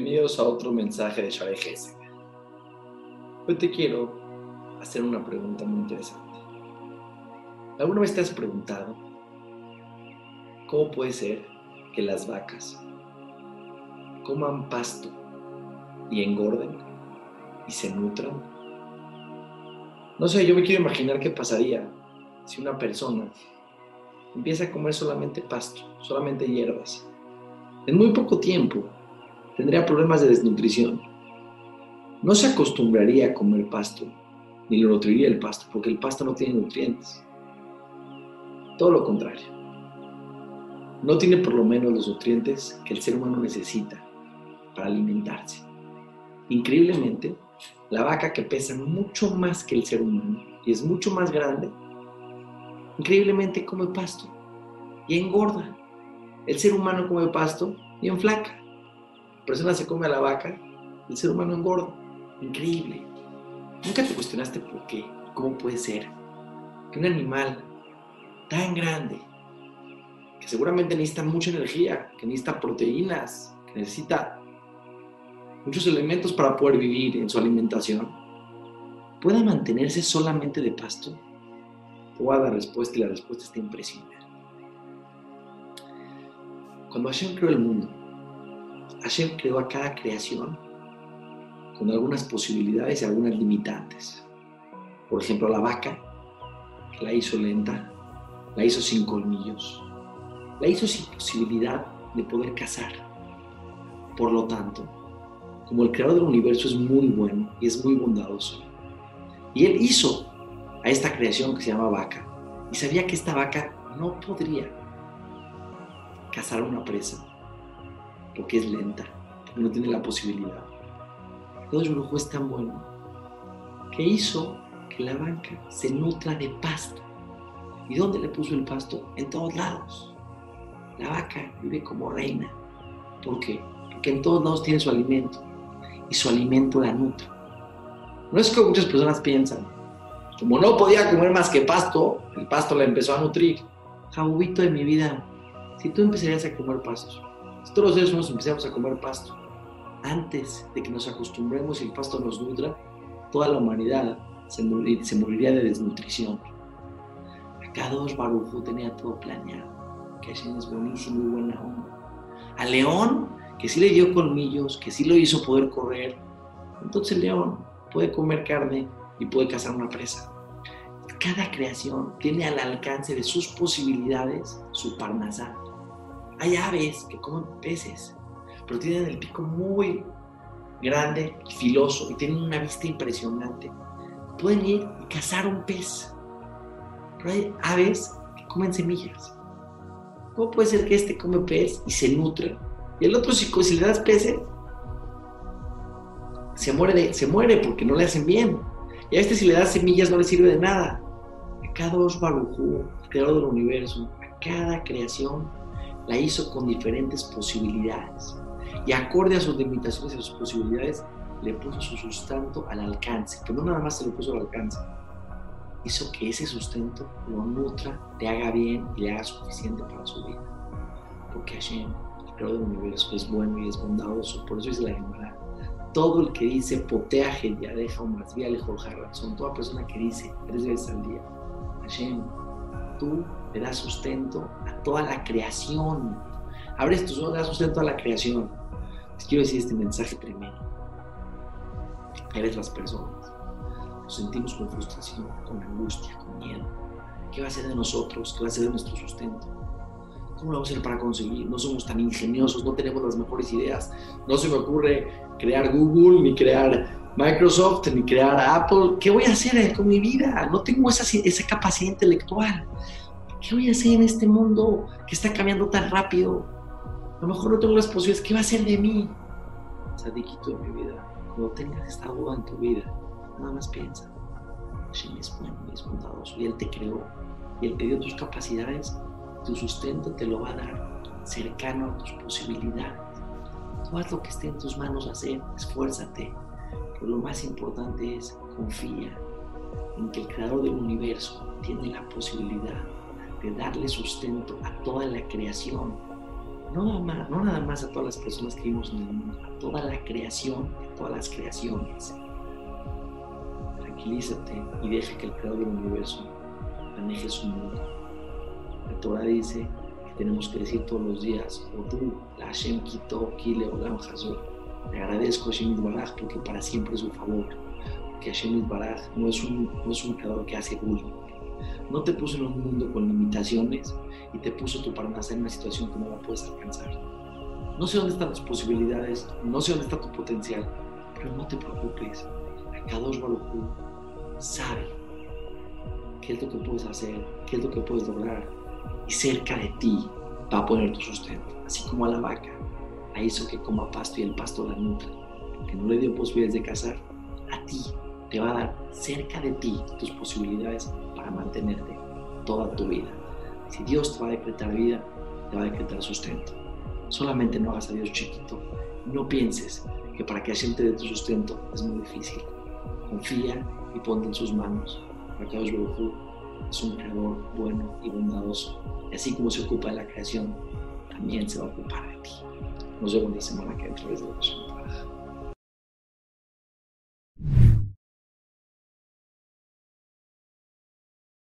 Bienvenidos a otro mensaje de Share. Hoy te quiero hacer una pregunta muy interesante. ¿Alguna vez te has preguntado cómo puede ser que las vacas coman pasto y engorden y se nutran? No sé, yo me quiero imaginar qué pasaría si una persona empieza a comer solamente pasto, solamente hierbas. En muy poco tiempo tendría problemas de desnutrición. No se acostumbraría a comer pasto, ni lo nutriría el pasto, porque el pasto no tiene nutrientes. Todo lo contrario. No tiene por lo menos los nutrientes que el ser humano necesita para alimentarse. Increíblemente, la vaca que pesa mucho más que el ser humano y es mucho más grande, increíblemente come pasto y engorda. El ser humano come pasto y enflaca persona se come a la vaca, el ser humano engorda. Increíble. ¿Nunca te cuestionaste por qué? ¿Cómo puede ser que un animal tan grande, que seguramente necesita mucha energía, que necesita proteínas, que necesita muchos elementos para poder vivir en su alimentación, pueda mantenerse solamente de pasto? Te voy a dar respuesta y la respuesta está impresionante. Cuando Hashem creó el mundo, Hashem creó a cada creación con algunas posibilidades y algunas limitantes. Por ejemplo, la vaca, la hizo lenta, la hizo sin colmillos, la hizo sin posibilidad de poder cazar. Por lo tanto, como el creador del universo es muy bueno y es muy bondadoso, y él hizo a esta creación que se llama vaca, y sabía que esta vaca no podría cazar una presa, porque es lenta, porque no tiene la posibilidad. Dios Brujo es tan bueno que hizo que la banca se nutra de pasto. ¿Y dónde le puso el pasto? En todos lados. La vaca vive como reina. ¿Por qué? Porque en todos lados tiene su alimento y su alimento la nutre. No es como muchas personas piensan. Como no podía comer más que pasto, el pasto la empezó a nutrir. Jabubito de mi vida, si tú empezarías a comer todos los seres humanos empezamos a comer pasto, antes de que nos acostumbremos y el pasto nos nutra, toda la humanidad se, moriría de desnutrición. Acá dos Barujú tenía todo planeado, que así es buenísimo y buena onda. A León, que sí le dio colmillos, que sí lo hizo poder correr, entonces León puede comer carne y puede cazar una presa. Cada creación tiene al alcance de sus posibilidades su parnasá, hay aves que comen peces, pero tienen el pico muy grande filoso y tienen una vista impresionante. Pueden ir y cazar un pez, pero hay aves que comen semillas. ¿Cómo puede ser que este come pez y se nutre? Y el otro, si, si le das peces, se muere, se muere porque no le hacen bien. Y a este, si le das semillas, no le sirve de nada. A cada barujú, creador del universo, a cada creación la hizo con diferentes posibilidades. Y acorde a sus limitaciones y sus posibilidades, le puso su sustento al alcance, pero no nada más se lo puso al alcance, hizo que ese sustento lo nutra, le haga bien y le haga suficiente para su vida. Porque Hashem, el creador del universo, es bueno y es bondadoso, por eso es la Gemara. Todo el que dice poteaje ya deja un más vía lejos razón, toda persona que dice tres veces al día, Hashem, tú le das sustento a toda la creación. Abres tus ojos, le das sustento a la creación. Les quiero decir este mensaje primero. Eres las personas. Nos sentimos con frustración, con angustia, con miedo. ¿Qué va a ser de nosotros? ¿Qué va a ser de nuestro sustento? ¿Cómo lo vamos a hacer para conseguir? No somos tan ingeniosos, no tenemos las mejores ideas. No se me ocurre crear Google, ni crear Microsoft, ni crear Apple. ¿Qué voy a hacer con mi vida? No tengo esa, esa capacidad intelectual. ¿Qué voy a hacer en este mundo que está cambiando tan rápido? A lo mejor no tengo las posibilidades, ¿qué va a ser de mí? Sadiquito de mi vida, cuando tengas esta duda en tu vida, nada más piensa, Hashem es bueno y es bondadoso, y Él te creó, y Él te dio tus capacidades, tu sustento te lo va a dar cercano a tus posibilidades. Tú haz lo que esté en tus manos hacer, esfuérzate, pero lo más importante es confía en que el creador del universo tiene la posibilidad de darle sustento a toda la creación no nada más, no nada más a todas las personas que vivimos en el mundo, a toda la creación, a todas las creaciones. Tranquilízate y deja que el creador del universo maneje su mundo. La Torah dice que tenemos que decir todos los días, o tú, la Hashem Kito, Kile, Olam Hazor. Le agradezco a Hashem Baraj porque para siempre es su favor. Que Hashem Baraj no es un, no es un creador que hace bullying. No te puso en un mundo con limitaciones y te puso tu parnasa en una situación que no la puedes alcanzar. No sé dónde están tus posibilidades, no sé dónde está tu potencial, pero no te preocupes. Kadosh Baruj sabe qué es lo que puedes hacer, qué es lo que puedes lograr y cerca de ti va a poner tu sustento, así como a la vaca la hizo que coma pasto y el pasto la nutra, que no le dio posibilidades de cazar, a ti te va a dar cerca de ti tus posibilidades mantenerte toda tu vida. Si Dios te va a decretar vida, te va a decretar sustento. Solamente no hagas a Dios chiquito. No pienses que para que Hashem te dé tu sustento es muy difícil. Confía y ponte en sus manos. Porque Dios es un creador bueno y bondadoso. Y así como se ocupa de la creación, también se va a ocupar de ti. Nos vemos la semana que entra